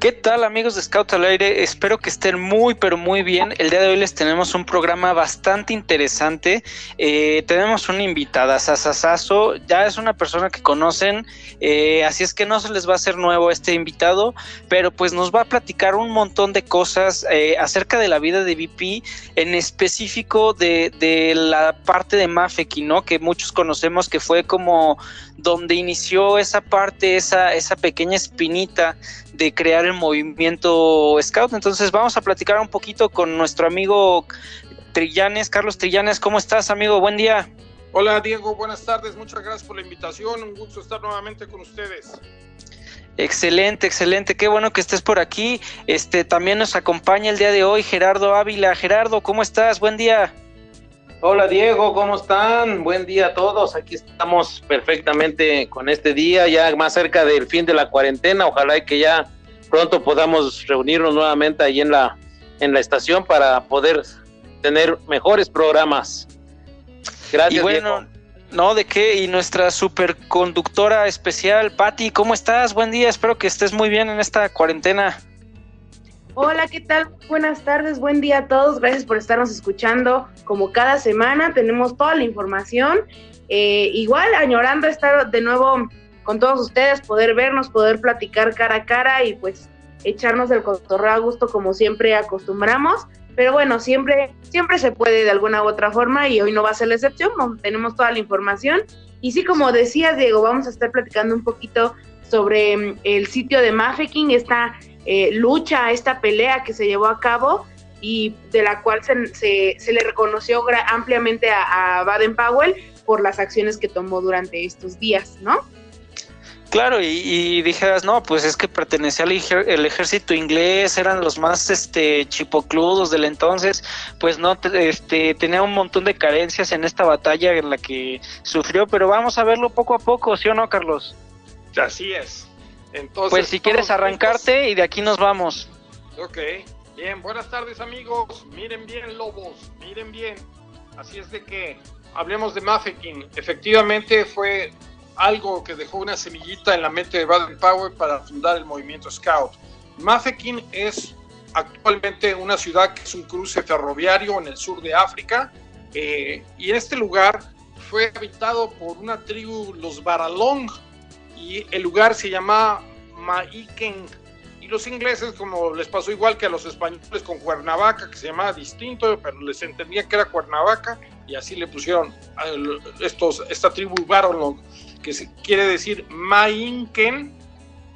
¿Qué tal amigos de Scout al Aire? Espero que estén muy pero muy bien. El día de hoy les tenemos un programa bastante interesante. Eh, tenemos una invitada, Sasasazo. Ya es una persona que conocen, eh, así es que no se les va a hacer nuevo este invitado, pero pues nos va a platicar un montón de cosas eh, acerca de la vida de VP, en específico de, de la parte de Mafeki, ¿no? Que muchos conocemos que fue como donde inició esa parte, esa, esa pequeña espinita de crear el movimiento Scout. Entonces vamos a platicar un poquito con nuestro amigo Trillanes, Carlos Trillanes, ¿cómo estás amigo? Buen día. Hola Diego, buenas tardes, muchas gracias por la invitación, un gusto estar nuevamente con ustedes. Excelente, excelente, qué bueno que estés por aquí. Este también nos acompaña el día de hoy Gerardo Ávila. Gerardo, ¿cómo estás? Buen día. Hola Diego, ¿cómo están? Buen día a todos. Aquí estamos perfectamente con este día, ya más cerca del fin de la cuarentena. Ojalá que ya pronto podamos reunirnos nuevamente ahí en la, en la estación para poder tener mejores programas. Gracias. Y bueno, no, ¿de qué? Y nuestra superconductora especial, Patti, ¿cómo estás? Buen día, espero que estés muy bien en esta cuarentena. Hola, ¿qué tal? Buenas tardes, buen día a todos. Gracias por estarnos escuchando. Como cada semana tenemos toda la información. Eh, igual, añorando estar de nuevo con todos ustedes, poder vernos, poder platicar cara a cara y pues echarnos el cotorreo a gusto como siempre acostumbramos. Pero bueno, siempre, siempre se puede de alguna u otra forma y hoy no va a ser la excepción. Tenemos toda la información. Y sí, como decías, Diego, vamos a estar platicando un poquito sobre mm, el sitio de Mafeking, esta eh, lucha, esta pelea que se llevó a cabo y de la cual se, se, se le reconoció ampliamente a, a, Baden Powell por las acciones que tomó durante estos días, ¿no? Claro, y, y dijeras, no, pues es que pertenecía al el ejército inglés, eran los más este chipocludos del entonces, pues no, este, tenía un montón de carencias en esta batalla en la que sufrió, pero vamos a verlo poco a poco, ¿sí o no, Carlos? Así es. Entonces, pues si quieres arrancarte juntos. y de aquí nos vamos. Ok, bien, buenas tardes amigos, miren bien lobos, miren bien. Así es de que hablemos de Mafeking. Efectivamente fue algo que dejó una semillita en la mente de Baden Powell para fundar el movimiento Scout. Mafeking es actualmente una ciudad que es un cruce ferroviario en el sur de África eh, y este lugar fue habitado por una tribu, los Baralong, y el lugar se llama Maiken. Y los ingleses, como les pasó igual que a los españoles con Cuernavaca, que se llamaba distinto, pero les entendía que era Cuernavaca, y así le pusieron estos, esta tribu Barolong, que quiere decir Mainken,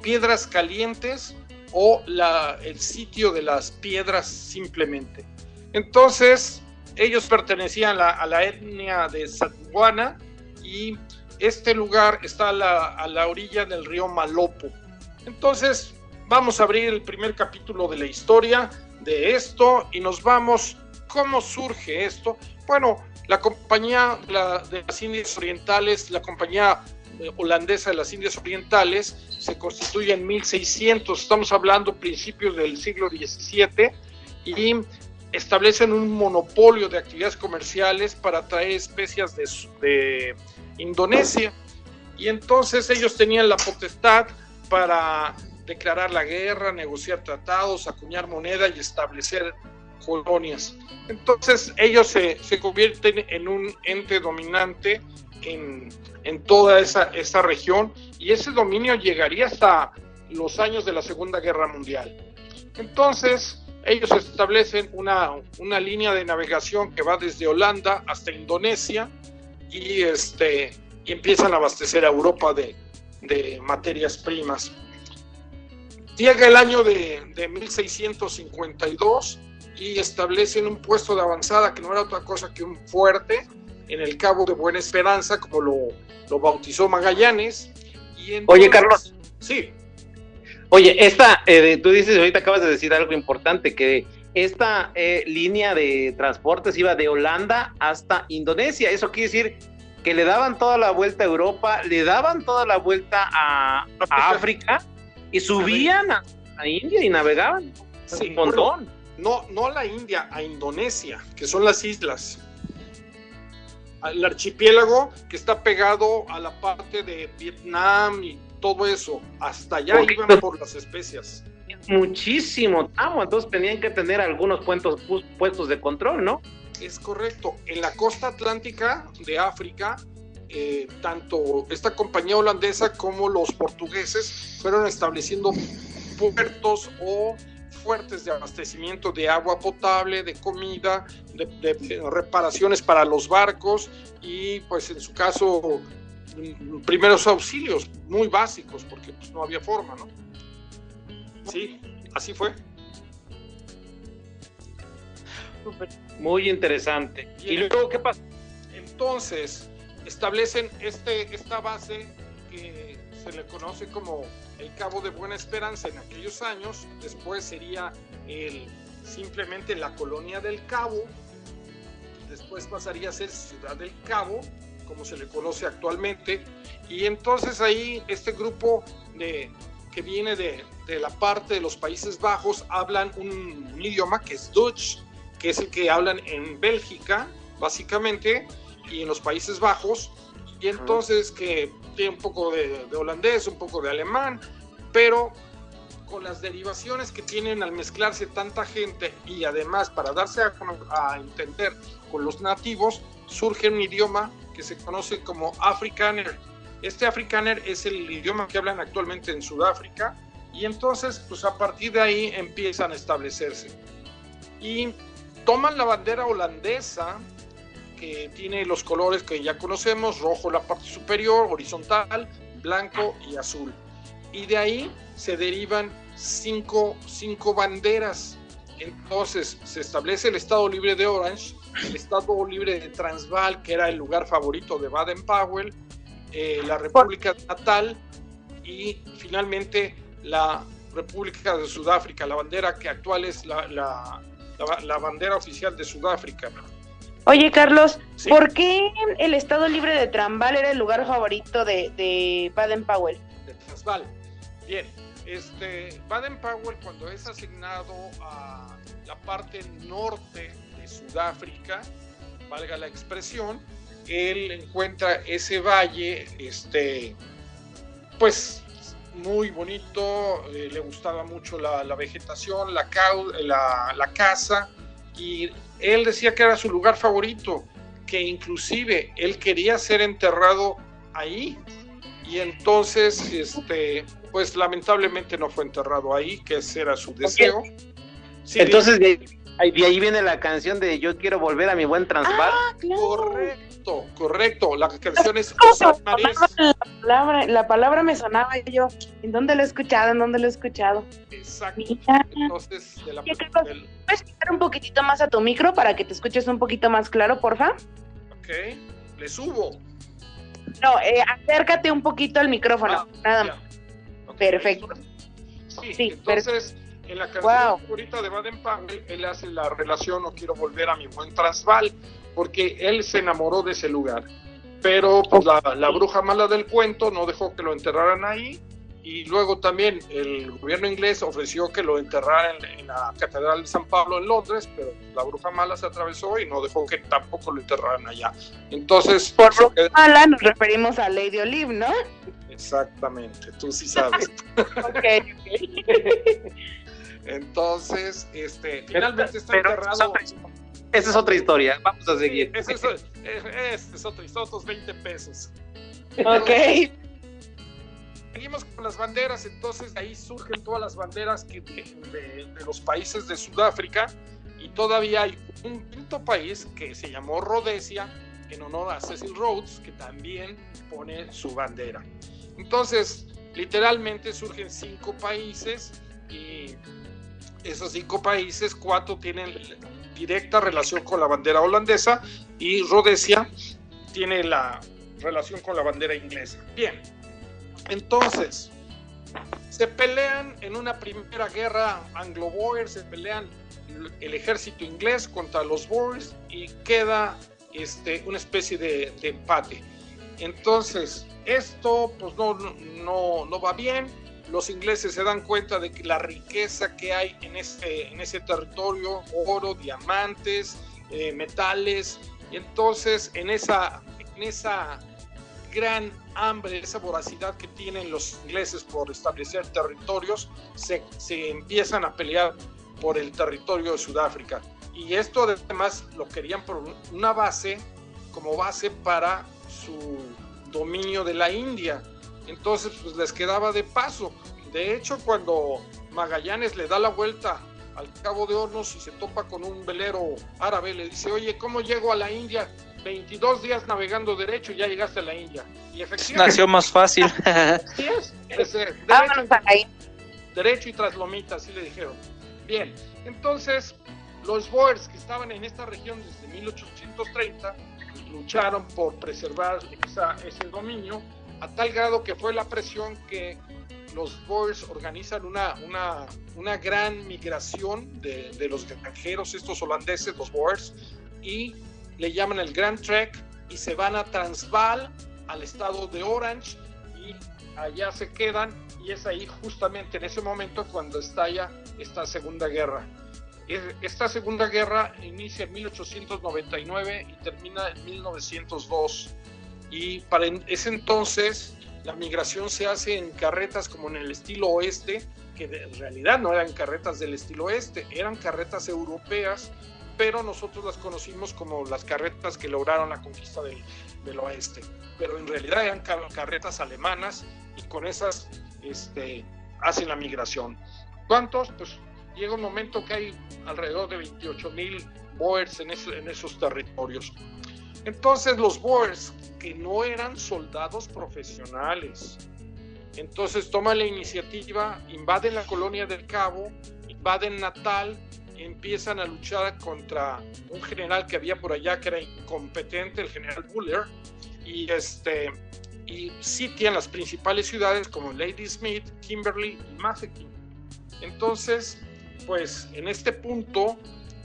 piedras calientes, o la, el sitio de las piedras simplemente. Entonces, ellos pertenecían a la, a la etnia de Satwana y este lugar está a la, orilla del río Malopo. Entonces, vamos a abrir el primer capítulo de la historia de esto y nos vamos, ¿cómo surge esto? Bueno, la compañía de las Indias Orientales, la compañía holandesa de las Indias Orientales, se constituye en 1600, estamos hablando principios del siglo XVII, y establecen un monopolio de actividades comerciales para traer especias de, de Indonesia. Y entonces ellos tenían la potestad para declarar la guerra, negociar tratados, acuñar moneda y establecer colonias. Entonces ellos se, se convierten en un ente dominante en, en toda esa, esa región y ese dominio llegaría hasta los años de la Segunda Guerra Mundial. Entonces, ellos establecen una, una línea de navegación que va desde Holanda hasta Indonesia y, este, y empiezan a abastecer a Europa de, de materias primas. Llega el año de, de 1652 y establecen un puesto de avanzada que no era otra cosa que un fuerte en el Cabo de Buena Esperanza, como lo, lo bautizó Magallanes. Y entonces, Oye, Carlos. Sí. Oye, esta, eh, tú dices, ahorita acabas de decir algo importante, que esta eh, línea de transportes iba de Holanda hasta Indonesia. Eso quiere decir que le daban toda la vuelta a Europa, le daban toda la vuelta a, África y subían a, India y navegaban. un montón. no, no a la India, a Indonesia, que son las islas. El archipiélago que está pegado a la parte de Vietnam y todo eso. Hasta allá iban por las especias muchísimo entonces tenían que tener algunos puestos, puestos de control, ¿no? Es correcto. En la costa atlántica de África, eh, tanto esta compañía holandesa como los portugueses fueron estableciendo puertos o fuertes de abastecimiento de agua potable, de comida, de, reparaciones para los barcos y pues en su caso mm, primeros auxilios muy básicos porque pues, no había forma, ¿no? Sí, así fue. Muy interesante. ¿Y luego qué pasa? Entonces, establecen este, esta base que se le conoce como el Cabo de Buena Esperanza en aquellos años. Después sería el, simplemente la colonia del Cabo. Después pasaría a ser Ciudad del Cabo, como se le conoce actualmente. Y entonces ahí este grupo de, que viene de, de la parte de los Países Bajos hablan un, idioma que es Dutch, que es el que hablan en Bélgica, básicamente, y en los Países Bajos, y entonces que tiene un poco de, holandés, un poco de alemán, pero con las derivaciones que tienen al mezclarse tanta gente y además para darse a, a entender con los nativos, surge un idioma que se conoce como Afrikaner. Este Afrikaner es el idioma que hablan actualmente en Sudáfrica y entonces, pues a partir de ahí empiezan a establecerse. Y toman la bandera holandesa, que tiene los colores que ya conocemos, rojo la parte superior, horizontal, blanco y azul. Y de ahí se derivan cinco, cinco banderas. Entonces se establece el Estado Libre de Orange, el Estado Libre de Transvaal, que era el lugar favorito de Baden-Powell, eh, la República Natal y finalmente la República de Sudáfrica, la bandera que actual es la, la, bandera oficial de Sudáfrica. Oye, Carlos, ¿por qué el Estado Libre de Transvaal era el lugar favorito de, de Baden-Powell? De Transvaal. Bien, este, Baden-Powell cuando es asignado a la parte norte de Sudáfrica, valga la expresión, él encuentra ese valle, este, pues muy bonito, eh, le gustaba mucho la, vegetación, la, la, la, casa, y él decía que era su lugar favorito, que inclusive él quería ser enterrado ahí, y entonces, este, pues lamentablemente no fue enterrado ahí, que ese era su deseo. entonces, de, ahí viene la canción de Yo quiero volver a mi buen Transvaal. Ah, correcto, correcto. La canción es La palabra, la palabra me sonaba yo, ¿en dónde lo he escuchado? ¿En dónde lo he escuchado? Exacto. Entonces, ¿puedes quitar un poquitito más a tu micro para que te escuches un poquito más claro, porfa? Ok, le subo. No, eh, acércate un poquito al micrófono, ah, nada más. Perfecto. Sí, entonces... En la canción favorita de Baden Powell, él hace la relación No quiero volver a mi buen Transvaal, porque él se enamoró de ese lugar. Pero pues, la, bruja mala del cuento no dejó que lo enterraran ahí. Y luego también el gobierno inglés ofreció que lo enterraran en, la Catedral de San Pablo en Londres, pero la bruja mala se atravesó y no dejó que tampoco lo enterraran allá. Entonces. Por bruja mala nos referimos a Lady Olive, ¿no? Exactamente, tú sí sabes. ok, Entonces, este, finalmente está enterrado. Esa es otra historia, vamos a seguir. esa es, es, otra historia, otros 20 pesos. Ok. Seguimos con las banderas, entonces ahí surgen todas las banderas que de, los países de Sudáfrica y todavía hay un quinto país que se llamó Rhodesia en honor a Cecil Rhodes que también pone su bandera. Entonces, literalmente surgen cinco países y esos cinco países, cuatro tienen directa relación con la bandera holandesa y Rhodesia tiene la relación con la bandera inglesa. Bien, entonces, Se pelean en una primera guerra anglo-boer, se pelean el ejército inglés contra los boers y queda este, una especie de, empate. Entonces, esto pues no, no, no va bien. Los ingleses se dan cuenta de que la riqueza que hay en ese, en ese territorio, oro, diamantes, eh, metales, y entonces en esa, en esa gran hambre, esa voracidad que tienen los ingleses por establecer territorios, se, se empiezan a pelear por el territorio de Sudáfrica. Y esto además lo querían por una base, como base para su dominio de la India. Entonces pues les quedaba de paso. De hecho, cuando Magallanes le da la vuelta al Cabo de Hornos y se topa con un velero árabe, le dice, oye, ¿cómo llego a la India? 22 días navegando derecho y ya llegaste a la India. Y efectivamente... Nació más fácil. sí es. es eh, derecho, derecho y traslomita, así le dijeron. Bien, entonces los Boers que estaban en esta región desde 1830 lucharon por preservar ese dominio a tal grado que fue la presión que los Boers organizan una, una, una gran migración de, de, los granjeros, estos holandeses, los Boers, y le llaman el Grand Trek y se van a Transvaal, al estado de Orange, y allá se quedan, y es ahí justamente en ese momento cuando estalla esta Segunda Guerra. Esta Segunda Guerra inicia en 1899 y termina en 1902. Y para ese entonces la migración se hace en carretas como en el estilo oeste, que en realidad no eran carretas del estilo oeste, eran carretas europeas, pero nosotros las conocimos como las carretas que lograron la conquista del, del oeste. Pero en realidad eran carretas alemanas y con esas este, hacen la migración. ¿Cuántos? Pues llega un momento que hay alrededor de 28 mil Boers en, en esos territorios. Entonces los Boers, que no eran soldados profesionales, entonces toman la iniciativa, invaden la colonia del Cabo, invaden Natal, empiezan a luchar contra un general que había por allá que era incompetente, el general Buller, y, este, y sitian las principales ciudades como Lady Smith, Kimberly y Mafeking. Entonces, pues en este punto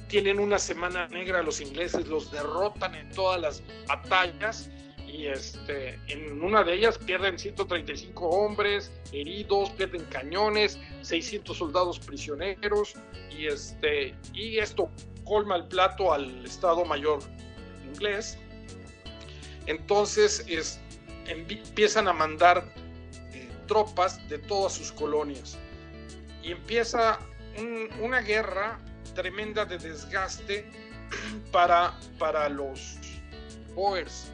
tienen una semana negra los ingleses, los derrotan en todas las batallas y este, en una de ellas pierden 135 hombres heridos, pierden cañones, 600 soldados prisioneros y, este, y esto colma el plato al Estado Mayor inglés. Entonces es, empiezan a mandar eh, tropas de todas sus colonias y empieza una guerra tremenda de desgaste para, para los Boers.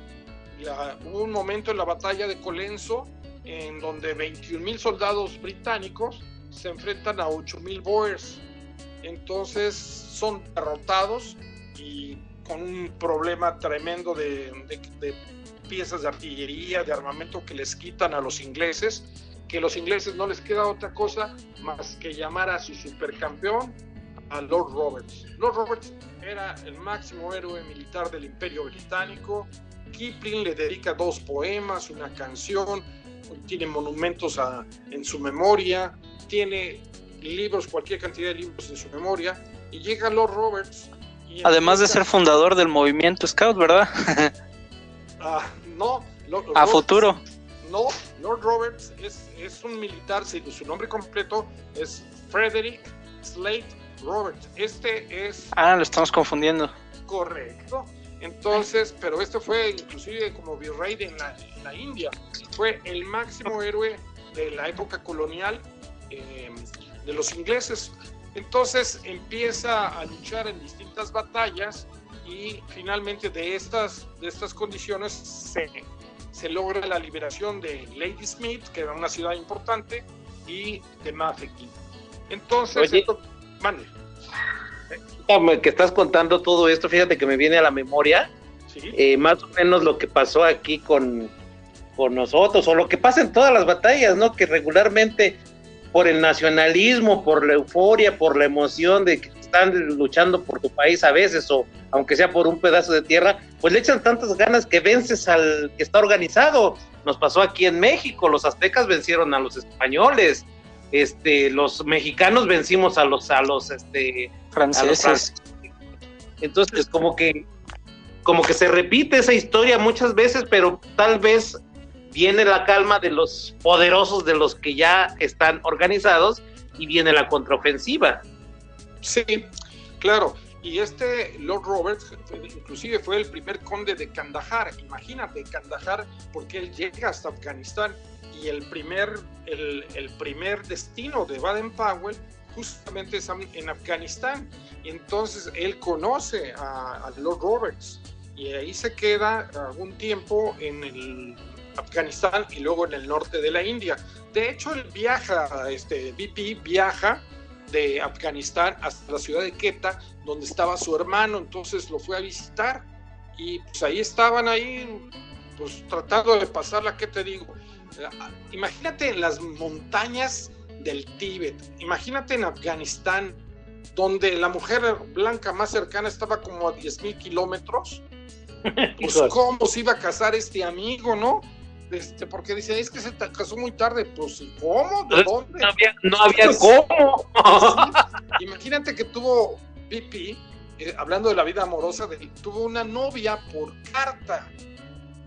hubo un momento en la batalla de Colenso en donde 21 mil soldados británicos se enfrentan a 8 mil Boers. Entonces son derrotados y con un problema tremendo de, de piezas de artillería, de armamento que les quitan a los ingleses, que los ingleses no les queda otra cosa más que llamar a su supercampeón, a Lord Roberts. Lord Roberts era el máximo héroe militar del Imperio Británico. Kipling le dedica dos poemas, una canción, tiene monumentos en su memoria, tiene libros, cualquier cantidad de libros en su memoria, y llega Lord Roberts. Además de ser fundador del movimiento Scout, ¿verdad? ah, no. a futuro. No, Lord Roberts es, es un militar, su nombre completo es Frederick Slate Roberts. Este es... Ah, lo estamos confundiendo. Correcto. Entonces, pero este fue inclusive como virrey en la, la India. Fue el máximo héroe de la época colonial eh, de los ingleses. Entonces empieza a luchar en distintas batallas y finalmente de estas, de estas condiciones se, se logra la liberación de Lady Smith, que era una ciudad importante, y de Mafeking. Entonces, mande. Que estás contando todo esto, fíjate que me viene a la memoria eh, más o menos lo que pasó aquí con, con nosotros, o lo que pasa en todas las batallas, ¿no? Que regularmente por el nacionalismo, por la euforia, por la emoción de que están luchando por tu país a veces, o aunque sea por un pedazo de tierra, pues le echan tantas ganas que vences al que está organizado. Nos pasó aquí en México, los aztecas vencieron a los españoles, este, los mexicanos vencimos a los, a los, este, franceses. Entonces, como que, como que se repite esa historia muchas veces, pero tal vez viene la calma de los poderosos, de los que ya están organizados, y viene la contraofensiva. Sí, claro. Y este Lord Roberts, inclusive fue el primer conde de Kandahar. Imagínate, Kandahar, porque él llega hasta Afganistán y el primer, el, primer destino de Baden-Powell justamente es en Afganistán. Y entonces él conoce a, a, Lord Roberts y ahí se queda algún tiempo en el Afganistán y luego en el norte de la India. De hecho, él viaja, este BP viaja de Afganistán hasta la ciudad de Quetta, donde estaba su hermano, entonces lo fue a visitar y pues ahí estaban ahí, pues tratando de pasarla, ¿qué te digo? Imagínate en las montañas del Tíbet, imagínate en Afganistán, donde la mujer blanca más cercana estaba como a 10 mil kilómetros, pues cómo se iba a casar este amigo, ¿no? Este, porque dice, es que se casó muy tarde, pues ¿cómo? ¿De dónde? No había, no había pues, cómo. Imagínate que tuvo Pipi, eh, hablando de la vida amorosa, de, tuvo una novia por carta.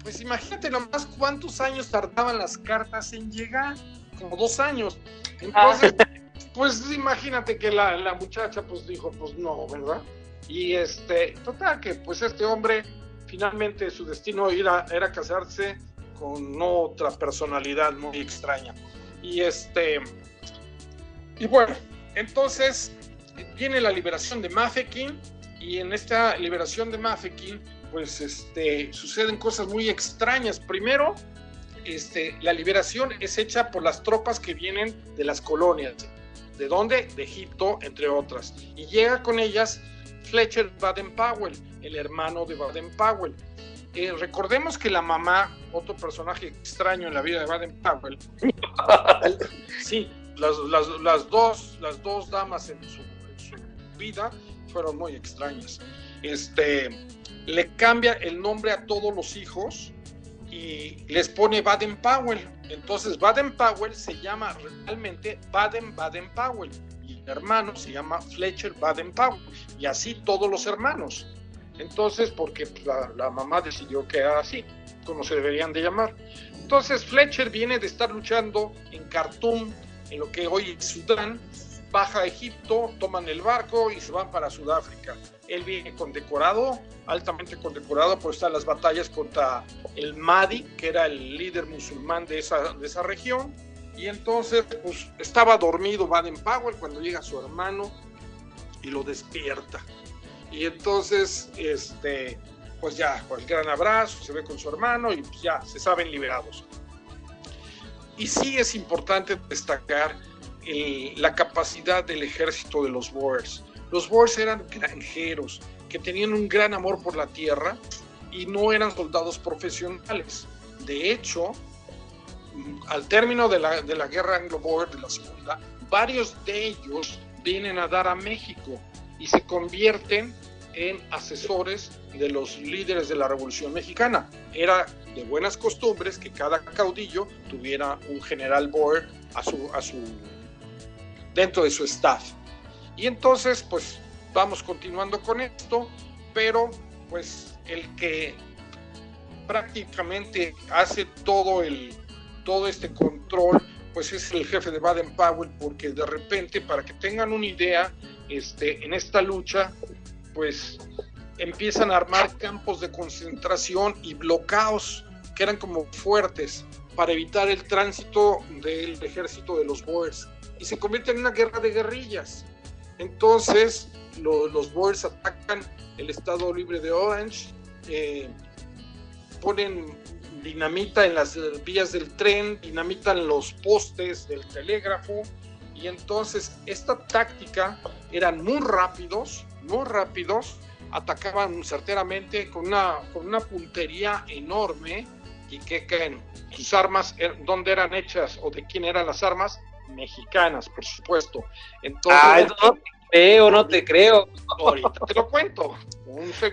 Pues imagínate nomás cuántos años tardaban las cartas en llegar, como dos años. Entonces, ah. pues imagínate que la, la muchacha pues dijo, pues no, ¿verdad? Y este, total que pues este hombre finalmente su destino era, era casarse con otra personalidad muy extraña. Y este, y bueno, entonces viene la liberación de Mafeking y en esta liberación de Mafeking pues este, suceden cosas muy extrañas. Primero, este, la liberación es hecha por las tropas que vienen de las colonias. ¿De dónde? De Egipto, entre otras. Y llega con ellas Fletcher Baden-Powell, el hermano de Baden-Powell. Eh, recordemos que la mamá, otro personaje extraño en la vida de Baden Powell, sí, las, dos, las dos damas en su, vida fueron muy extrañas. Este, le cambia el nombre a todos los hijos y les pone Baden Powell. Entonces Baden Powell se llama realmente Baden Baden Powell y el hermano se llama Fletcher Baden Powell y así todos los hermanos. Entonces, porque la, mamá decidió que era así, como se deberían de llamar. Entonces, Fletcher viene de estar luchando en Khartoum, en lo que hoy es Sudán, baja a Egipto, toman el barco y se van para Sudáfrica. Él viene condecorado, altamente condecorado por estar en las batallas contra el Mahdi, que era el líder musulmán de esa, de esa región. Y entonces, pues estaba dormido Baden Powell cuando llega su hermano y lo despierta. Y entonces, este, pues ya, el gran abrazo, se ve con su hermano y ya se saben liberados. Y sí es importante destacar la capacidad del ejército de los Boers. Los Boers eran granjeros que tenían un gran amor por la tierra y no eran soldados profesionales. De hecho, al término de la, de la guerra anglo-boer de la segunda, varios de ellos vienen a dar a México y se convierten en asesores de los líderes de la Revolución Mexicana. Era de buenas costumbres que cada caudillo tuviera un general Boer a su, a su, dentro de su staff. Y entonces, pues vamos continuando con esto, pero pues el que prácticamente hace todo el todo este control pues es el jefe de Baden Powell porque de repente para que tengan una idea este, en esta lucha, pues empiezan a armar campos de concentración y bloqueos que eran como fuertes para evitar el tránsito del ejército de los Boers y se convierte en una guerra de guerrillas. Entonces los Boers atacan el Estado Libre de Orange, eh, ponen dinamita en las vías del tren, dinamitan los postes del telégrafo, y entonces esta táctica eran muy rápidos, muy rápidos, atacaban certeramente con una, con una puntería enorme y que creen, sus armas, er, ¿dónde eran hechas o de quién eran las armas? Mexicanas, por supuesto. Entonces, creo, no te creo. Ahorita te lo cuento.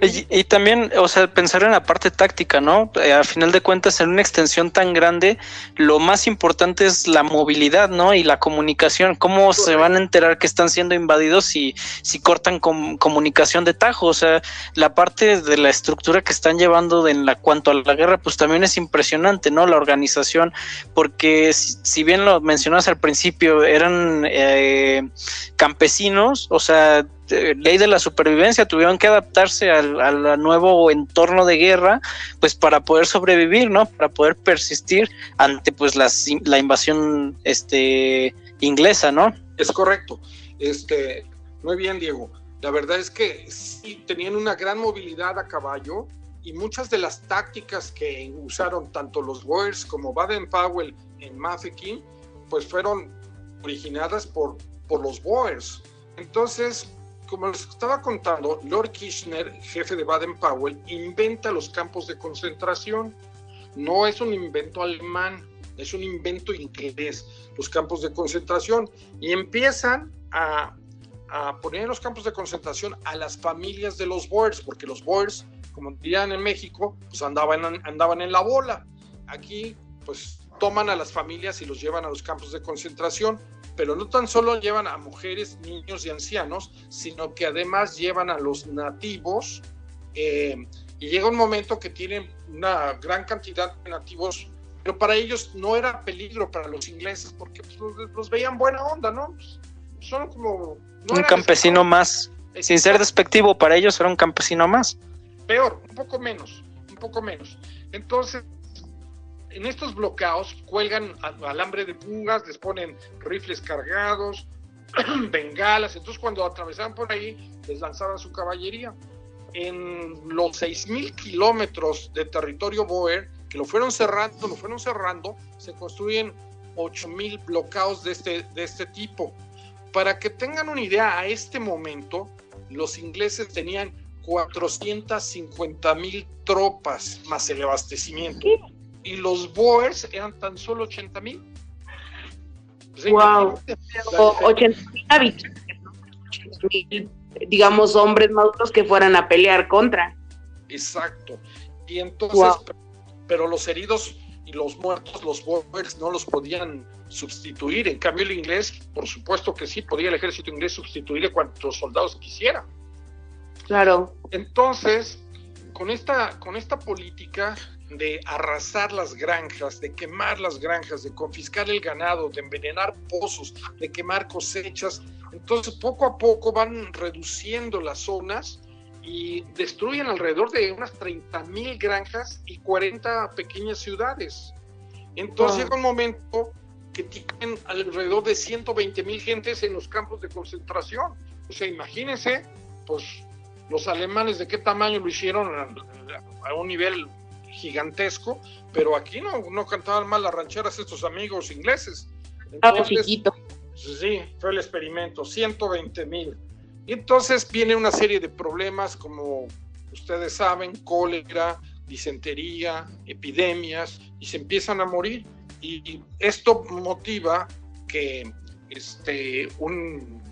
Y, y, también, o sea, pensar en la parte táctica, ¿no? Eh, a final de cuentas, en una extensión tan grande, lo más importante es la movilidad, ¿no? Y la comunicación. ¿Cómo se van a enterar que están siendo invadidos si, si cortan comunicación de tajo? O sea, la parte de la estructura que están llevando en la cuanto a la guerra, pues también es impresionante, ¿no? La organización, porque si, bien lo mencionas al principio, eran eh, campesinos, o sea, ley de la supervivencia, tuvieron que adaptarse al, nuevo entorno de guerra, pues para poder sobrevivir, ¿no? Para poder persistir ante pues las, la invasión este inglesa, ¿no? Es correcto. Este, muy bien, Diego. La verdad es que sí tenían una gran movilidad a caballo y muchas de las tácticas que usaron tanto los Boers como Baden Powell en Mafeking, pues fueron originadas por, por los Boers. Entonces, como les estaba contando, Lord Kirchner, jefe de Baden-Powell, inventa los campos de concentración. No es un invento alemán, es un invento inglés, los campos de concentración. Y empiezan a, poner en los campos de concentración a las familias de los Boers, porque los Boers, como dirían en México, pues andaban, andaban en la bola. Aquí, pues toman a las familias y los llevan a los campos de concentración pero no tan solo llevan a mujeres, niños y ancianos, sino que además llevan a los nativos eh, y llega un momento que tienen una gran cantidad de nativos, pero para ellos no era peligro para los ingleses porque pues, los, veían buena onda, ¿no? Son como... un campesino más, sin ser despectivo, para ellos era un campesino más. Peor, un poco menos, un poco menos. Entonces, en estos bloqueos cuelgan alambre de pungas, les ponen rifles cargados, bengalas, entonces cuando atravesaban por ahí les lanzaban su caballería. En los 6.000 kilómetros de territorio Boer, que lo fueron cerrando, lo fueron cerrando, se construyen 8.000 bloqueos de este, de este tipo. Para que tengan una idea, a este momento los ingleses tenían 450.000 tropas más el abastecimiento y los Boers eran tan solo 80 mil. wow. 80 mil habitantes, digamos, hombres maduros que fueran a pelear contra. Exacto. Y entonces, pero los heridos y los muertos, los Boers no los podían sustituir. En cambio, el inglés, por supuesto que sí, podía el ejército inglés sustituirle cuantos soldados quisiera. Claro. Entonces, con esta, con esta política, de arrasar las granjas, de quemar las granjas, de confiscar el ganado, de envenenar pozos, de quemar cosechas. Entonces, poco a poco van reduciendo las zonas y destruyen alrededor de unas 30 mil granjas y 40 pequeñas ciudades. Entonces llega un momento que tienen alrededor de 120 mil gentes en los campos de concentración. O sea, imagínense, pues los alemanes de qué tamaño lo hicieron a un nivel gigantesco, pero aquí no, no cantaban mal las rancheras estos amigos ingleses. Ah, entonces, sí, fue el experimento, 120 mil. Y entonces viene una serie de problemas como ustedes saben, cólera, disentería, epidemias, y se empiezan a morir. Y esto motiva que este, un,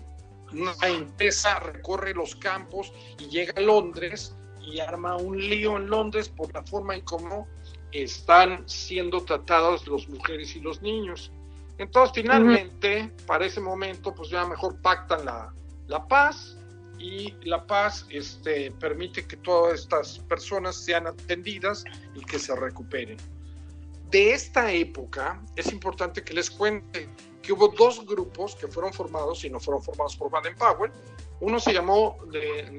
una empresa recorre los campos y llega a Londres y arma un lío en Londres por la forma en cómo están siendo tratados las mujeres y los niños. Entonces, finalmente, para ese momento, pues ya mejor pactan la, la paz y la paz este, permite que todas estas personas sean atendidas y que se recuperen. De esta época, es importante que les cuente que hubo dos grupos que fueron formados y no fueron formados por Baden-Powell. Uno se llamó de,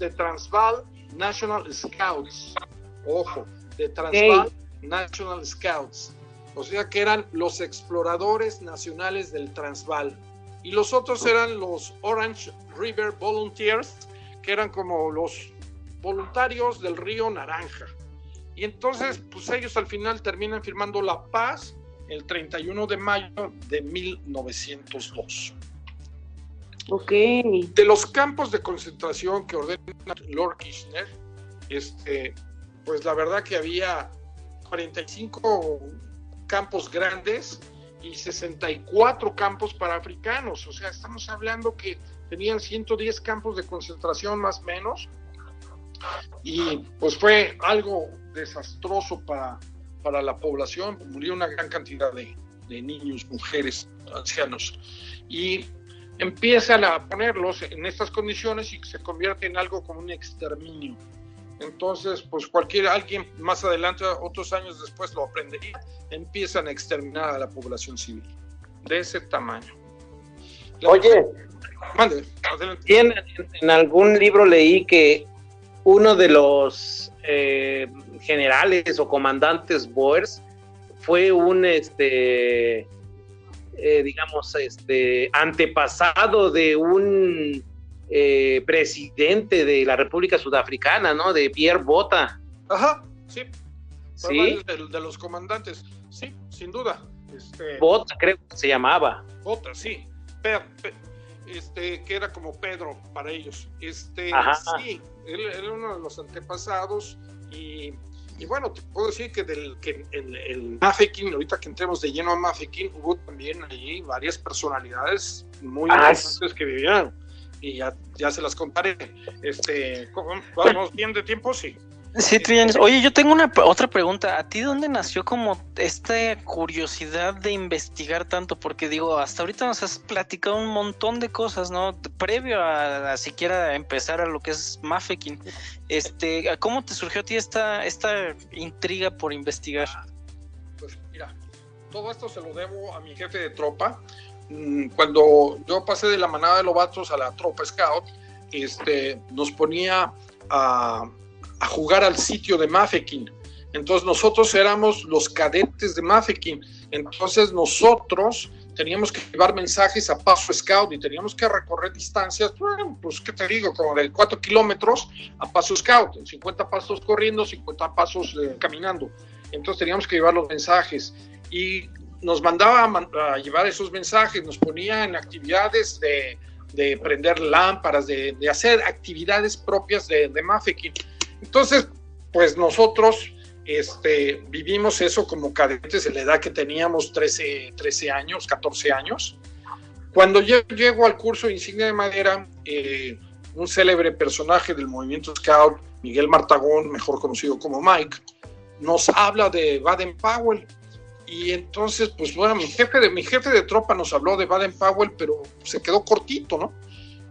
de Transvaal National Scouts, ojo, de Transvaal National Scouts, o sea que eran los exploradores nacionales del Transvaal. Y los otros eran los Orange River Volunteers, que eran como los voluntarios del río Naranja. Y entonces, pues ellos al final terminan firmando la paz el 31 de mayo de 1902. Ok. De los campos de concentración que ordena Lord Kirchner, este, pues la verdad que había 45 campos grandes y 64 campos para africanos. O sea, estamos hablando que tenían 110 campos de concentración más o menos, y pues fue algo desastroso para, para la población, murió una gran cantidad de, de niños, mujeres, ancianos, y empiezan a ponerlos en estas condiciones y se convierte en algo como un exterminio. Entonces, pues cualquier alguien más adelante, otros años después lo aprendería, empiezan a exterminar a la población civil de ese tamaño. Oye, mande, en, en, algún libro leí que uno de los eh, generales o comandantes Boers fue un este eh, digamos, este, antepasado de un eh, presidente de la República Sudafricana, ¿no? De Pierre Bota. Ajá, sí. Sí. De, de, los comandantes, sí, sin duda. Este, Bota, creo que se llamaba. Bota, sí. Per, per, este, que era como Pedro para ellos. Este, Ajá. sí, él era uno de los antepasados y y bueno, te puedo decir que, del, que el, el Mafeking, ahorita que entremos de lleno a Mafeking, hubo también allí varias personalidades muy Ah, interesantes que vivieron. Y ya, ya se las contaré. Este. ¿Vamos bien de tiempo? Sí. Sí, Trillanes. Oye, yo tengo una otra pregunta. ¿A ti dónde nació como esta curiosidad de investigar tanto? Porque digo, hasta ahorita nos has platicado un montón de cosas, ¿no? Previo a, siquiera empezar a lo que es Mafeking. Este, ¿cómo te surgió a ti esta, esta intriga por investigar? Pues mira, todo esto se lo debo a mi jefe de tropa. Mm, Cuando yo pasé de la manada de lobatos a la tropa scout, este, nos ponía a a jugar al sitio de Mafeking. Entonces nosotros éramos los cadetes de Mafeking. Entonces nosotros teníamos que llevar mensajes a paso scout y teníamos que recorrer distancias, pues qué te digo, como de 4 kilómetros a paso scout, 50 pasos corriendo, 50 pasos eh, caminando. Entonces teníamos que llevar los mensajes y nos mandaba a, llevar esos mensajes, nos ponía en actividades de, de prender lámparas, de, hacer actividades propias de Mafeking. Entonces, pues nosotros este, vivimos eso como cadetes en la edad que teníamos, 13, 13 años, 14 años. Cuando yo llego al curso de insignia de madera, eh, un célebre personaje del movimiento Scout, Miguel Martagón, mejor conocido como Mike, nos habla de Baden Powell. Y entonces, pues bueno, mi jefe de, mi jefe de tropa nos habló de Baden Powell, pero se quedó cortito, ¿no?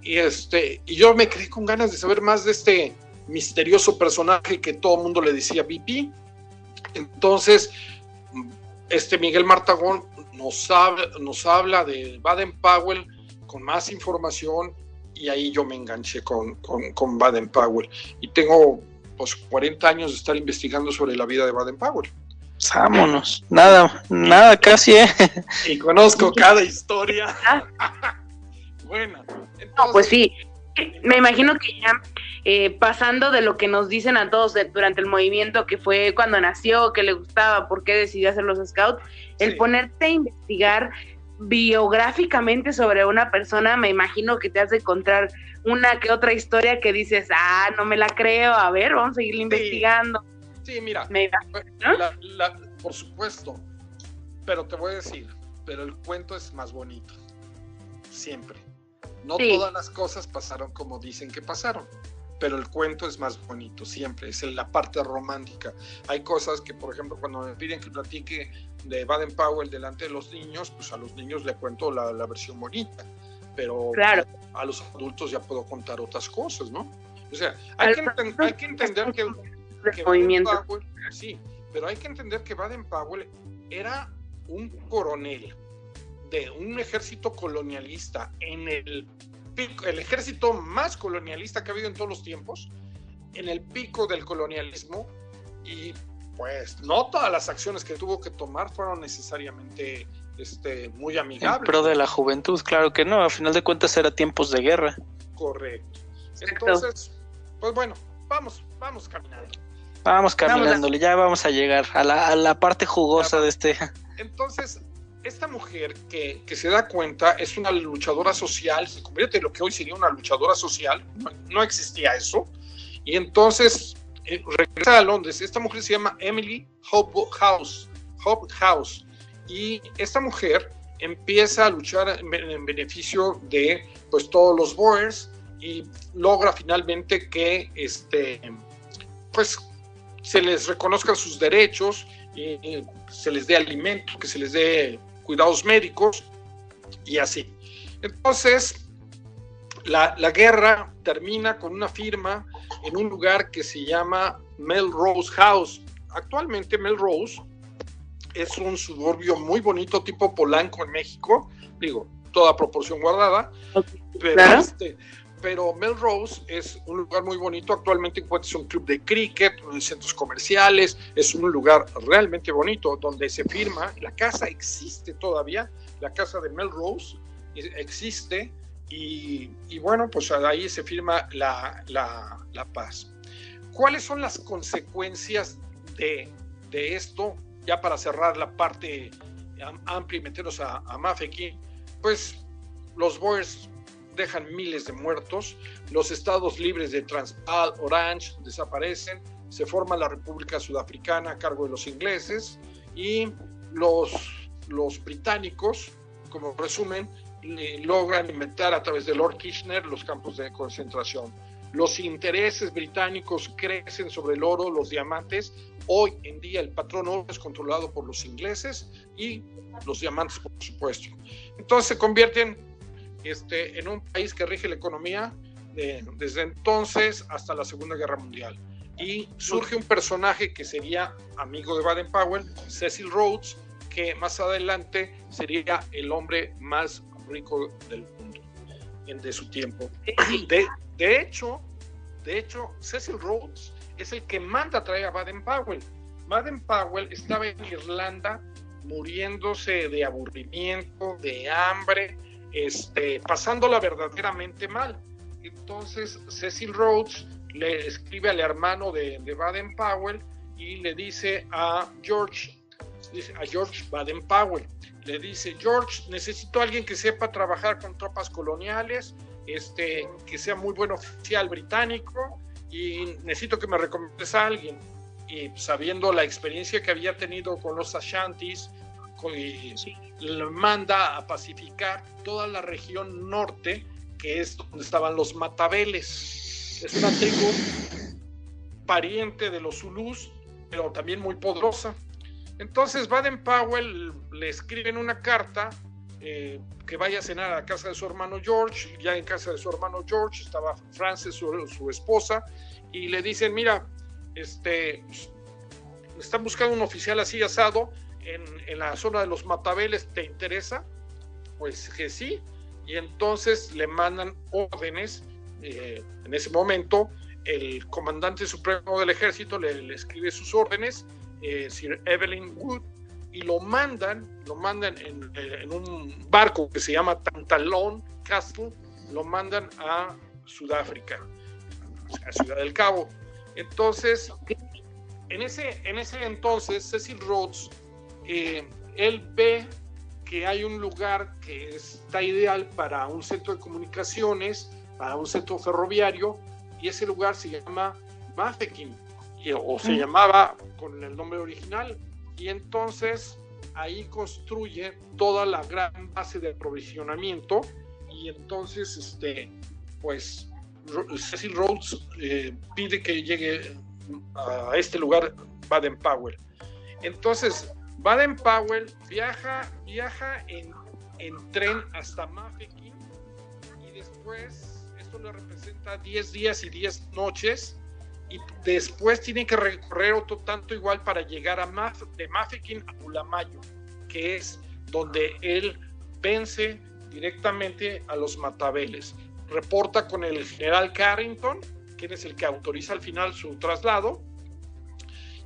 Y, este, y yo me quedé con ganas de saber más de este, misterioso personaje que todo el mundo le decía BP. Entonces, este Miguel Martagón nos habla, nos habla de Baden Powell con más información y ahí yo me enganché con, con, con Baden Powell. Y tengo pues 40 años de estar investigando sobre la vida de Baden Powell. Vámonos, nada, nada casi, ¿eh? Y conozco cada historia. bueno, entonces, no, pues sí, me imagino que ya eh, pasando de lo que nos dicen a todos de, durante el movimiento, que fue cuando nació, que le gustaba, por qué decidió hacer los scouts, el sí. ponerte a investigar biográficamente sobre una persona, me imagino que te has de encontrar una que otra historia que dices, ah, no me la creo, a ver, vamos a seguir sí. investigando. Sí, mira, me ¿no? la, la, por supuesto, pero te voy a decir, pero el cuento es más bonito, siempre. No sí. todas las cosas pasaron como dicen que pasaron, pero el cuento es más bonito siempre, es la parte romántica. Hay cosas que, por ejemplo, cuando me piden que platique de Baden Powell delante de los niños, pues a los niños le cuento la, la versión bonita, pero claro. a los adultos ya puedo contar otras cosas, ¿no? O sea, hay, que, enten hay que, entender que, que Baden Powell, sí, pero hay que entender que Baden Powell era un coronel de un ejército colonialista en el pico, el ejército más colonialista que ha habido en todos los tiempos, en el pico del colonialismo y pues no todas las acciones que tuvo que tomar fueron necesariamente este, muy amigables. En pro de la juventud, claro que no, a final de cuentas era tiempos de guerra. Correcto. Entonces, pues bueno, vamos, vamos caminando. Vamos caminándole, ya vamos a llegar a la, a la parte jugosa de este. Entonces, esta mujer que, que, se da cuenta es una luchadora social, se convierte en lo que hoy sería una luchadora social, no, existía eso, y entonces eh, regresa a Londres. Esta mujer se llama Emily Hope House, Hope House, y esta mujer empieza a luchar en, beneficio de pues todos los Boers y logra finalmente que este pues se les reconozcan sus derechos y se les dé alimento, que se les dé cuidados médicos y así. Entonces, la, la, guerra termina con una firma en un lugar que se llama Melrose House. Actualmente Melrose es un suburbio muy bonito tipo Polanco en México, digo, toda proporción guardada, pero, este, pero Melrose es un lugar muy bonito, actualmente encuentras un club de cricket, centros comerciales, es un lugar realmente bonito donde se firma, la casa existe todavía, la casa de Melrose existe. Y, bueno, pues ahí se firma la, la, paz. ¿Cuáles son las consecuencias de, de esto ya para cerrar la parte amplia y meternos a, a Mafeking, pues los Boers dejan miles de muertos, los estados libres de Transvaal, Orange desaparecen, se forma la República Sudafricana a cargo de los ingleses y los, los británicos, como resumen, logran inventar a través de Lord Kirchner los campos de concentración. Los intereses británicos crecen sobre el oro, los diamantes. Hoy en día el patrón oro es controlado por los ingleses y los diamantes, por supuesto. Entonces se convierten este, en un país que rige la economía desde entonces hasta la Segunda Guerra Mundial. Y surge un personaje que sería amigo de Baden-Powell, Cecil Rhodes, que más adelante sería el hombre más rico del mundo de su tiempo. De, de hecho, de hecho, Cecil Rhodes es el que manda a traer a Baden Powell. Baden Powell estaba en Irlanda muriéndose de aburrimiento, de hambre, este, pasándola verdaderamente mal. Entonces Cecil Rhodes le escribe al hermano de, de Baden Powell y le dice a George, a George Baden Powell, le dice, George, necesito a alguien que sepa trabajar con tropas coloniales, este, que sea muy buen oficial británico y necesito que me recomiendes a alguien. Y sabiendo la experiencia que había tenido con los Ashantis, le manda a pacificar toda la región norte, que es donde estaban los Matabeles. Es una tribu pariente de los Zulus, pero también muy poderosa. Entonces Baden Powell le escribe en una carta eh, que vaya a cenar a la casa de su hermano George. Ya en casa de su hermano George estaba Frances, su, esposa, y le dicen, mira, este, están buscando un oficial así asado en, en la zona de los Matabeles, ¿te interesa? Pues que sí. Y entonces le mandan órdenes. Eh, en ese momento, el comandante supremo del ejército le, escribe sus órdenes, eh, Sir Evelyn Wood, y lo mandan, lo mandan en, un barco que se llama Tantalón Castle, lo mandan a Sudáfrica, a Ciudad del Cabo. Entonces, en ese, en ese entonces, Cecil Rhodes, eh, él ve que hay un lugar que está ideal para un centro de comunicaciones, para un centro ferroviario, y ese lugar se llama Mafeking, o se llamaba con el nombre original y entonces ahí construye toda la gran base de aprovisionamiento y entonces este pues Cecil Rhodes eh, pide que llegue a este lugar Baden Powell entonces Baden Powell viaja viaja en, en tren hasta Mafeking y después esto le representa 10 días y 10 noches y después tiene que recorrer otro tanto igual para llegar a de Mafeking a Pulamayo, que es donde él vence directamente a los matabeles. Reporta con el general Carrington, quien es el que autoriza al final su traslado,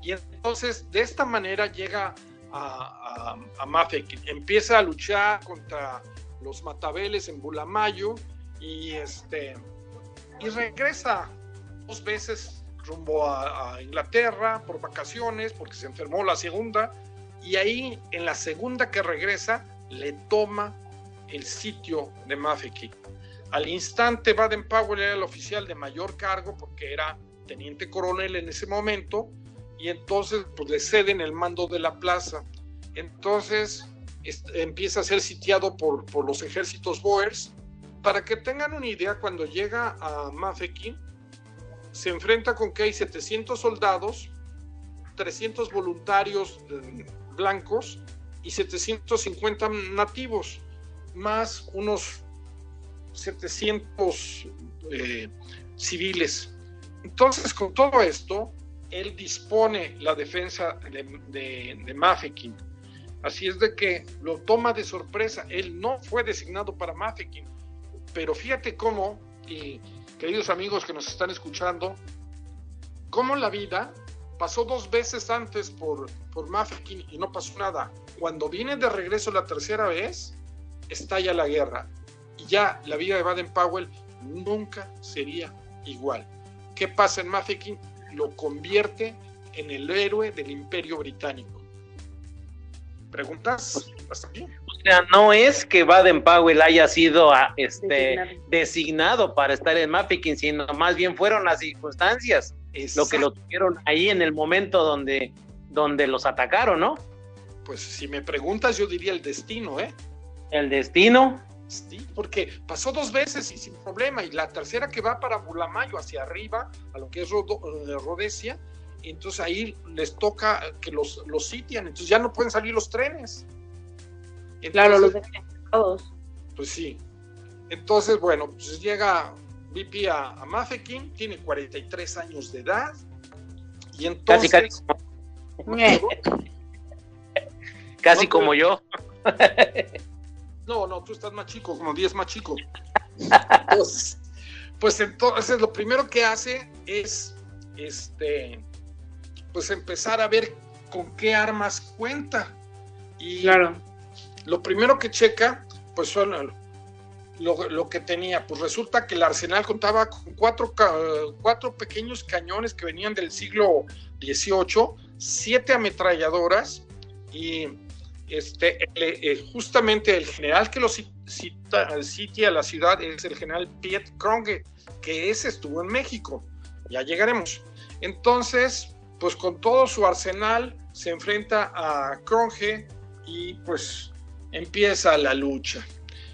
y entonces de esta manera llega a, a. Empieza a luchar contra los matabeles en Bulamayo y, este, y regresa dos veces rumbo a, Inglaterra por vacaciones porque se enfermó la segunda y ahí en la segunda que regresa le toma el sitio de Mafeking. Al instante Baden Powell era el oficial de mayor cargo porque era teniente coronel en ese momento y entonces pues le ceden el mando de la plaza. Entonces empieza a ser sitiado por, por los ejércitos Boers. Para que tengan una idea, cuando llega a Mafeking, se enfrenta con que hay 700 soldados, 300 voluntarios eh, blancos y 750 nativos, más unos 700 eh, civiles. Entonces, con todo esto, él dispone la defensa de, Mafeking. Así es de que lo toma de sorpresa. Él no fue designado para Mafeking. Pero fíjate cómo, y queridos amigos que nos están escuchando, cómo la vida pasó dos veces antes por, por Mafeking y no pasó nada. Cuando viene de regreso la tercera vez, estalla la guerra. Y ya la vida de Baden Powell nunca sería igual. ¿Qué pasa en Mafeking? Lo convierte en el héroe del imperio británico. ¿Preguntas? ¿Hasta aquí? O sea, no es que Baden Powell haya sido ah, este, designado. para estar en Mafeking, sino más bien fueron las circunstancias lo que lo tuvieron ahí en el momento donde, donde los atacaron, ¿no? Pues si me preguntas, yo diría el destino, ¿eh? El destino. Sí, porque pasó dos veces y sin problema, y la tercera que va para Bulamayo, hacia arriba, a lo que es eh, Rodesia, entonces ahí les toca que los, los sitian, entonces ya no pueden salir los trenes. claro, los todos. Pues sí. Entonces, bueno, pues llega VP a, a Mafeking, tiene 43 años de edad, y entonces... Casi, casi, casi como yo. No, no, tú estás más chico, como 10 más chico. Entonces, pues entonces lo primero que hace es este pues empezar a ver con qué armas cuenta. Y claro. lo primero que checa, pues son lo, que tenía. Pues resulta que el arsenal contaba con cuatro, cuatro pequeños cañones que venían del siglo XVIII, siete ametralladoras y este, eh, justamente el general que lo cita, a la ciudad es el general Piet Kronge, que ese estuvo en México. Ya llegaremos. Entonces, pues con todo su arsenal se enfrenta a Kronge y pues empieza la lucha.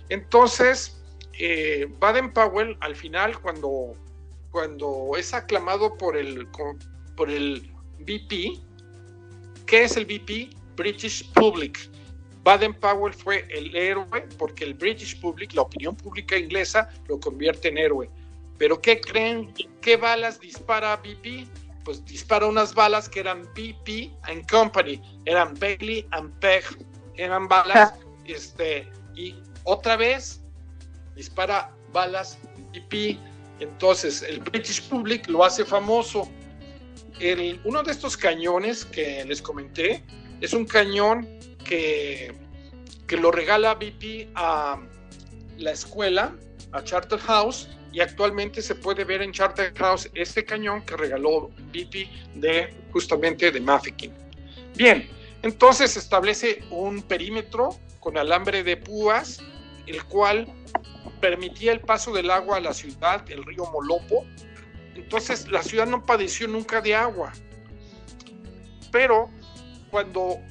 Entonces, eh, Baden Powell al final, cuando, cuando es aclamado por el, por el VP, ¿qué es el VP? British Public. Baden Powell fue el héroe porque el British Public, la opinión pública inglesa, lo convierte en héroe. Pero ¿qué creen? ¿Qué balas dispara BP? Pues dispara unas balas que eran BP and Company, eran Bailey and Peg, eran balas, este, y otra vez dispara balas BP. Entonces el British Public lo hace famoso. El, uno de estos cañones que les comenté es un cañón que, que lo regala BP a la escuela, a Charter House, y actualmente se puede ver en Charter House este cañón que regaló BP de justamente de Mafeking. Bien, entonces establece un perímetro con alambre de púas, el cual permitía el paso del agua a la ciudad, el río Molopo. Entonces la ciudad no padeció nunca de agua. Pero cuando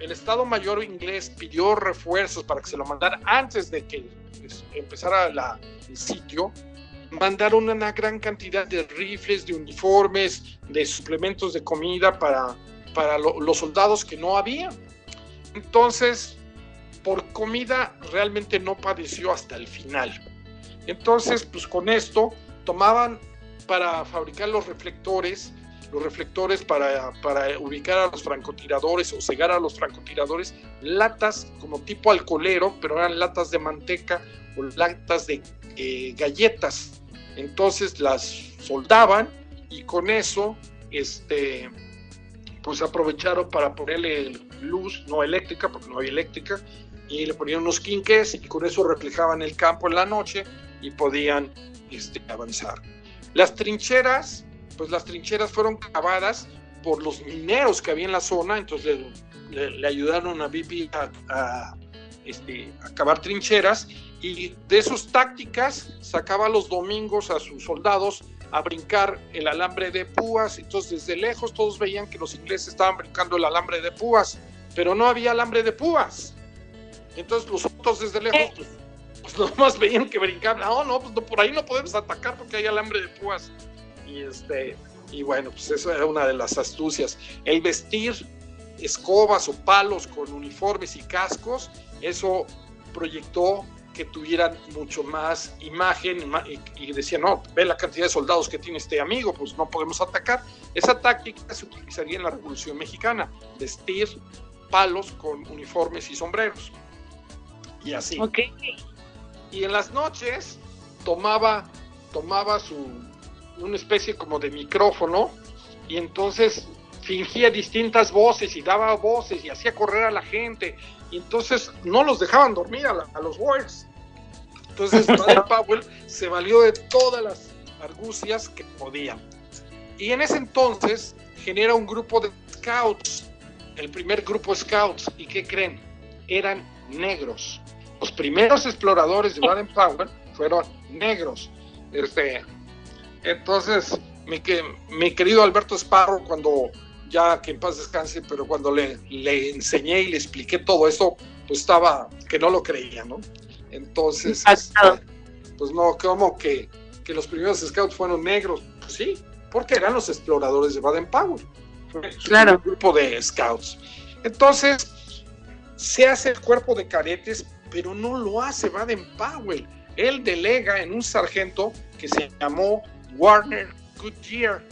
el Estado Mayor inglés pidió refuerzos para que se lo mandara antes de que pues, empezara el sitio, mandaron una gran cantidad de rifles, de uniformes, de suplementos de comida para, para los soldados que no había. Entonces, por comida realmente no padeció hasta el final. Entonces, pues con esto tomaban para fabricar los reflectores, los reflectores para, ubicar a los francotiradores o cegar a los francotiradores, latas como tipo alcoholero, pero eran latas de manteca o latas de eh, galletas. Entonces las soldaban y con eso, este, pues aprovecharon para ponerle luz, no eléctrica, porque no había eléctrica, y le ponían unos quinques y con eso reflejaban el campo en la noche y podían este, avanzar. Las trincheras pues las trincheras fueron cavadas por los mineros que había en la zona, entonces le, ayudaron a BP a, este, a cavar trincheras y de sus tácticas sacaba los domingos a sus soldados a brincar el alambre de púas, entonces desde lejos todos veían que los ingleses estaban brincando el alambre de púas, pero no había alambre de púas. Entonces los otros desde lejos, pues, pues nomás veían que brincaban. No, no, pues por ahí no podemos atacar porque hay alambre de púas. Y este, y bueno, pues eso era una de las astucias. El vestir escobas o palos con uniformes y cascos, eso proyectó que tuvieran mucho más imagen y, decía, no, ve la cantidad de soldados que tiene este amigo, pues no podemos atacar. Esa táctica se utilizaría en la Revolución Mexicana, vestir palos con uniformes y sombreros. Y así. Y en las noches tomaba, tomaba su, una especie como de micrófono y entonces fingía distintas voces y daba voces y hacía correr a la gente y entonces no los dejaban dormir a, los Warriors. Entonces Baden Powell se valió de todas las argucias que podía. Y en ese entonces genera un grupo de scouts, el primer grupo scouts, ¿y qué creen? Eran negros. Los primeros exploradores de Baden Powell fueron negros. Este, entonces, mi, que, mi querido Alberto Sparro, cuando ya que en paz descanse, pero cuando le, le enseñé y le expliqué todo esto, pues estaba que no lo creía, ¿no? Entonces, este, pues no, como que, que los primeros scouts fueron negros, pues sí, porque eran los exploradores de Baden Powell, claro. un grupo de scouts. Entonces, se hace el cuerpo de cadetes, pero no lo hace Baden Powell. Él delega en un sargento que se llamó Warner Goodyear.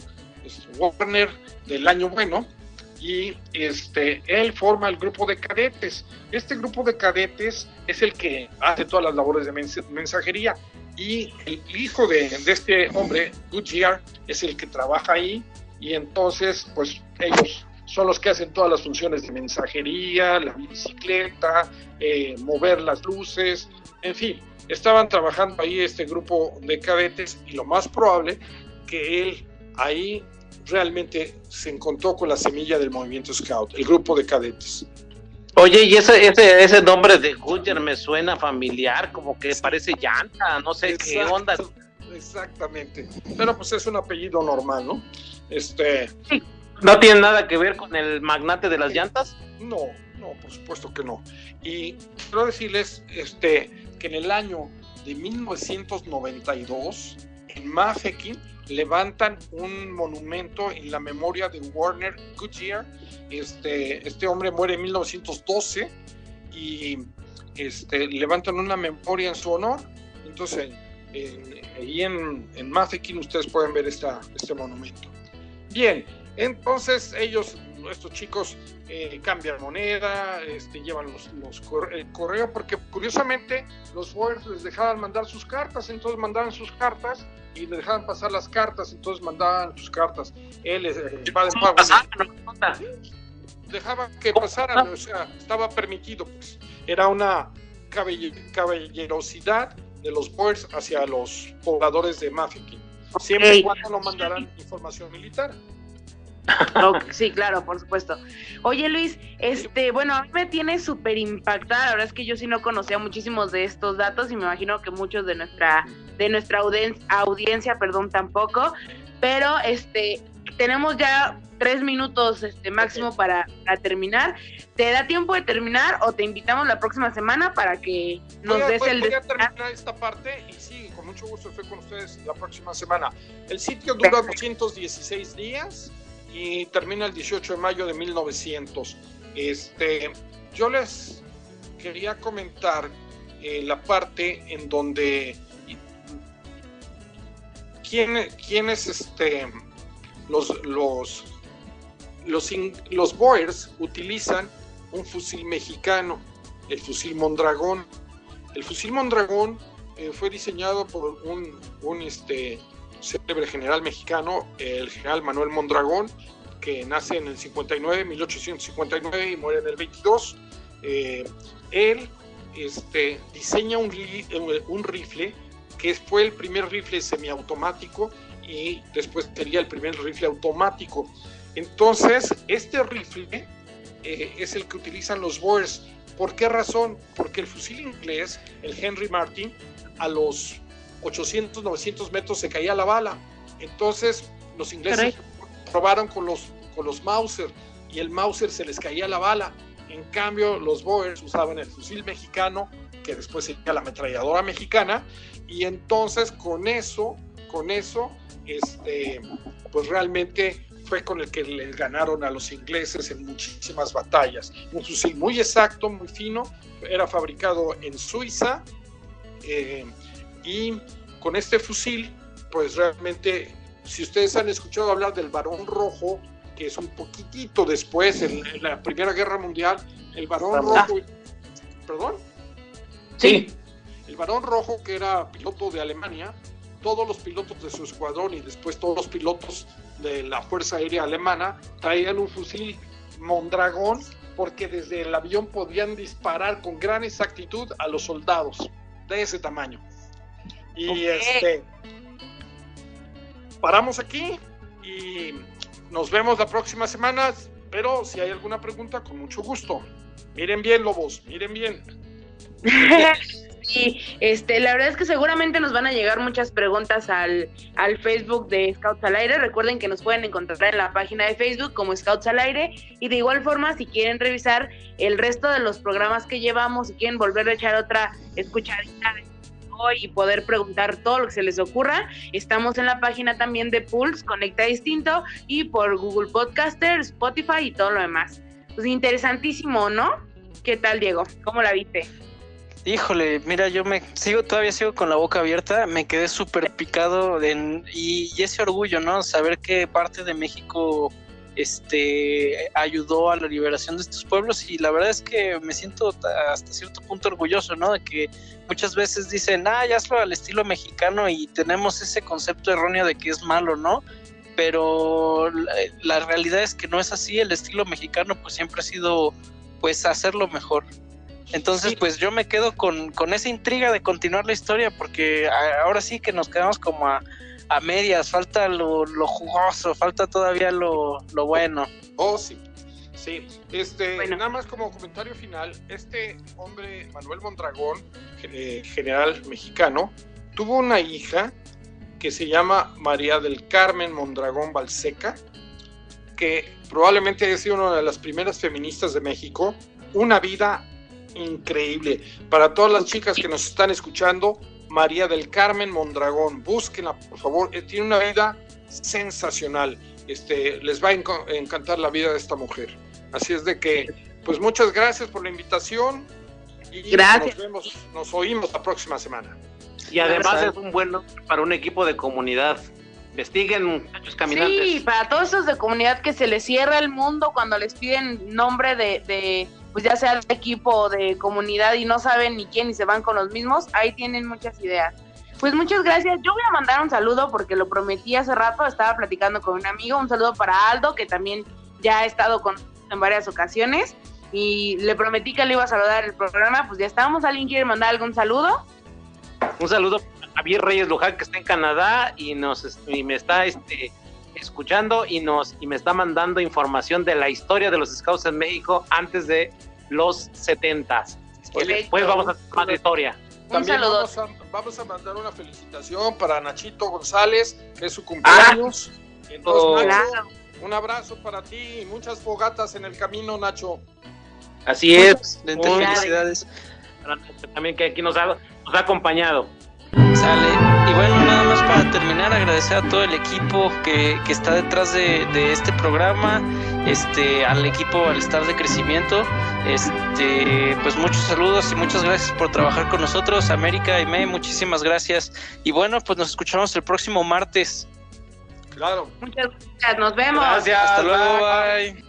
Warner del año bueno, y este, él forma el grupo de cadetes. Este grupo de cadetes es el que hace todas las labores de mensajería y el hijo de, este hombre, Goodyear, es el que trabaja ahí y entonces pues ellos son los que hacen todas las funciones de mensajería, la bicicleta, eh, mover las luces, en fin, estaban trabajando ahí este grupo de cadetes y lo más probable que él ahí realmente se encontró con la semilla del movimiento Scout, el grupo de cadetes. Oye, y ese, ese, ese nombre de Goodyear me suena familiar, como que parece llanta, no sé qué onda. Exactamente, pero pues es un apellido normal, ¿no? Este. ¿No tiene nada que ver con el magnate de las llantas? No, no, por supuesto que no. Y quiero decirles este, que en el año de 1992, en Mafeking, levantan un monumento en la memoria de Warner Goodyear. Este, este hombre muere en 1912 y este, levantan una memoria en su honor. Entonces, ahí en, en ustedes pueden ver esta, este monumento. Bien, entonces ellos estos chicos eh, cambian moneda, este, llevan los, los el correo, porque curiosamente los Warriors les dejaban mandar sus cartas, entonces mandaban sus cartas y le dejaban pasar las cartas, entonces mandaban sus cartas. Él, eh, padre dejaba que pasaran, o sea, estaba permitido, pues. Era una caballerosidad de los Boers hacia los pobladores de Mafeking, siempre y cuando no mandaran información militar. sí, claro, por supuesto. Oye, Luis, este, bueno, a mí me tiene súper impactada. La verdad es que yo sí no conocía muchísimos de estos datos y me imagino que muchos de nuestra, de nuestra audiencia, audiencia, perdón, tampoco. Pero este, tenemos ya tres minutos este, máximo para, terminar. ¿Te da tiempo de terminar o te invitamos la próxima semana para que nos des el... Voy a terminar esta parte y sí, con mucho gusto estoy con ustedes la próxima semana. El sitio dura 216 días y termina el 18 de mayo de 1900. Este, yo les quería comentar eh, la parte en donde quién, es este los los los, los Boers utilizan un fusil mexicano, el fusil Mondragón. El fusil Mondragón eh, fue diseñado por un, un este, célebre general mexicano, el general Manuel Mondragón, que nace en el 59, 1859 y muere en el 22. Eh, él este, diseña un, un rifle que fue el primer rifle semiautomático y después sería el primer rifle automático. Entonces, este rifle eh, es el que utilizan los Boers. ¿Por qué razón? Porque el fusil inglés, el Henry Martin, a los 800, 900 metros se caía la bala. Entonces los ingleses probaron con los, con los Mauser y el Mauser se les caía la bala. En cambio, los Boers usaban el fusil mexicano, que después sería la ametralladora mexicana, y entonces con eso, con eso, este, pues realmente fue con el que le ganaron a los ingleses en muchísimas batallas. Un fusil muy exacto, muy fino, era fabricado en Suiza eh, y con este fusil, pues realmente, si ustedes han escuchado hablar del varón rojo, que es un poquitito después, en, la Primera Guerra Mundial, el varón rojo, perdón. Sí. El varón rojo, que era piloto de Alemania, todos los pilotos de su escuadrón y después todos los pilotos de la Fuerza Aérea Alemana traían un fusil Mondragón porque desde el avión podían disparar con gran exactitud a los soldados de ese tamaño. Y este paramos aquí y nos vemos la próxima semana, pero si hay alguna pregunta, con mucho gusto. Miren bien, lobos, miren bien. Y este, la verdad es que seguramente nos van a llegar muchas preguntas al, al Facebook de Scouts al Aire. Recuerden que nos pueden encontrar en la página de Facebook como Scouts al Aire. Y de igual forma, si quieren revisar el resto de los programas que llevamos, si quieren volver a echar otra escuchadita y poder preguntar todo lo que se les ocurra, estamos en la página también de Pulse, Conecta Distinto, y por Google Podcaster, Spotify y todo lo demás. Pues interesantísimo, ¿no? ¿Qué tal, Diego? ¿Cómo la viste? Híjole, mira, yo me sigo, todavía sigo con la boca abierta, me quedé súper picado en, y, ese orgullo, ¿no? Saber que parte de México este ayudó a la liberación de estos pueblos y la verdad es que me siento hasta cierto punto orgulloso, ¿no? De que muchas veces dicen, ah, ya hazlo al estilo mexicano y tenemos ese concepto erróneo de que es malo, ¿no? Pero la, la realidad es que no es así, el estilo mexicano pues siempre ha sido pues hacerlo mejor. Entonces, pues yo me quedo con, con, esa intriga de continuar la historia, porque ahora sí que nos quedamos como a, a medias, falta lo, lo, jugoso, falta todavía lo, lo bueno. Oh, sí. Sí, este, nada más como comentario final, este hombre, Manuel Mondragón, general mexicano, tuvo una hija que se llama María del Carmen Mondragón Balseca, que probablemente haya sido una de las primeras feministas de México, una vida increíble. Para todas las chicas que nos están escuchando, María del Carmen Mondragón, búsquenla, por favor. Eh, tiene una vida sensacional. Este, les va a encantar la vida de esta mujer. Así es de que, pues muchas gracias por la invitación y gracias. nos vemos, nos oímos la próxima semana. Y además es un buen para un equipo de comunidad. Investiguen, muchachos caminantes. Sí, para todos esos de comunidad que se les cierra el mundo cuando les piden nombre de pues ya sea de equipo de comunidad y no saben ni quién y se van con los mismos, ahí tienen muchas ideas. Pues muchas gracias. Yo voy a mandar un saludo porque lo prometí hace rato, estaba platicando con un amigo, un saludo para Aldo, que también ya ha estado con en varias ocasiones y le prometí que le iba a saludar el programa, pues ya estábamos. ¿Alguien quiere mandar algún saludo? Un saludo a Javier Reyes Luján que está en Canadá y nos y me está este escuchando y nos y me está mandando información de la historia de los Scouts en México antes de los 70. Después vamos a más de historia. También vamos a, vamos a, mandar una felicitación para Nachito González, que es su cumpleaños. Ah, Entonces, Nacho, un abrazo para ti y muchas fogatas en el camino, Nacho. Así es. felicidades. También que aquí nos ha, nos ha acompañado. Sale. Terminar, agradecer a todo el equipo que, que está detrás de, de, este programa, este, al equipo, al staff de crecimiento. Este, pues muchos saludos y muchas gracias por trabajar con nosotros. América y May, muchísimas gracias. Y bueno, pues nos escuchamos el próximo martes. Claro. Muchas gracias, nos vemos. Gracias, hasta luego, bye.